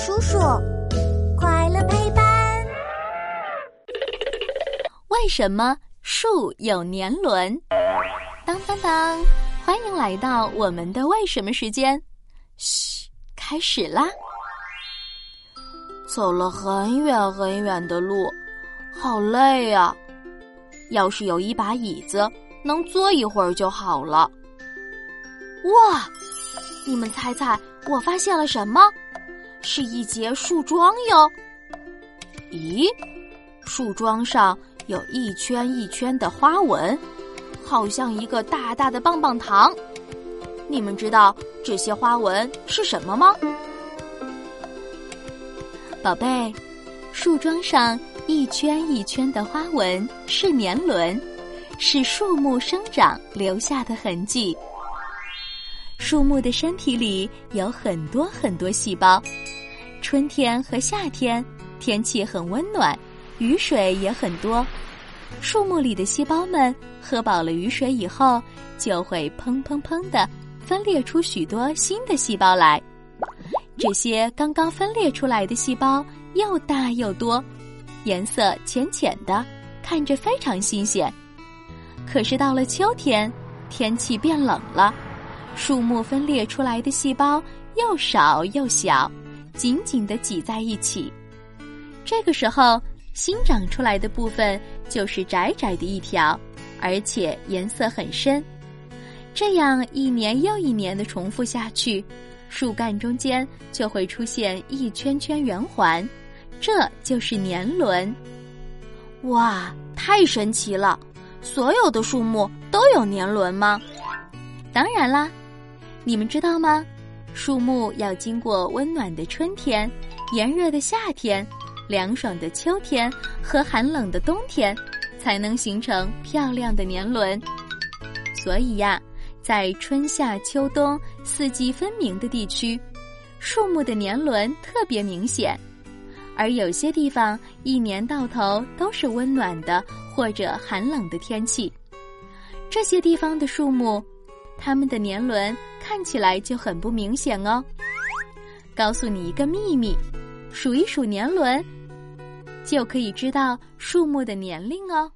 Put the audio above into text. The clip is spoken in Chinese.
叔叔，快乐陪伴。为什么树有年轮？当当当！欢迎来到我们的为什么时间。嘘，开始啦！走了很远很远的路，好累呀！要是有一把椅子，能坐一会儿就好了。哇！你们猜猜，我发现了什么？是一节树桩哟。咦，树桩上有一圈一圈的花纹，好像一个大大的棒棒糖。你们知道这些花纹是什么吗？宝贝，树桩上一圈一圈的花纹是年轮，是树木生长留下的痕迹。树木的身体里有很多很多细胞，春天和夏天天气很温暖，雨水也很多。树木里的细胞们喝饱了雨水以后，就会砰砰砰的分裂出许多新的细胞来。这些刚刚分裂出来的细胞又大又多，颜色浅浅的，看着非常新鲜。可是到了秋天，天气变冷了。树木分裂出来的细胞又少又小，紧紧的挤在一起。这个时候，新长出来的部分就是窄窄的一条，而且颜色很深。这样一年又一年的重复下去，树干中间就会出现一圈圈圆环，这就是年轮。哇，太神奇了！所有的树木都有年轮吗？当然啦。你们知道吗？树木要经过温暖的春天、炎热的夏天、凉爽的秋天和寒冷的冬天，才能形成漂亮的年轮。所以呀，在春夏秋冬四季分明的地区，树木的年轮特别明显；而有些地方一年到头都是温暖的或者寒冷的天气，这些地方的树木，它们的年轮。看起来就很不明显哦。告诉你一个秘密，数一数年轮，就可以知道树木的年龄哦。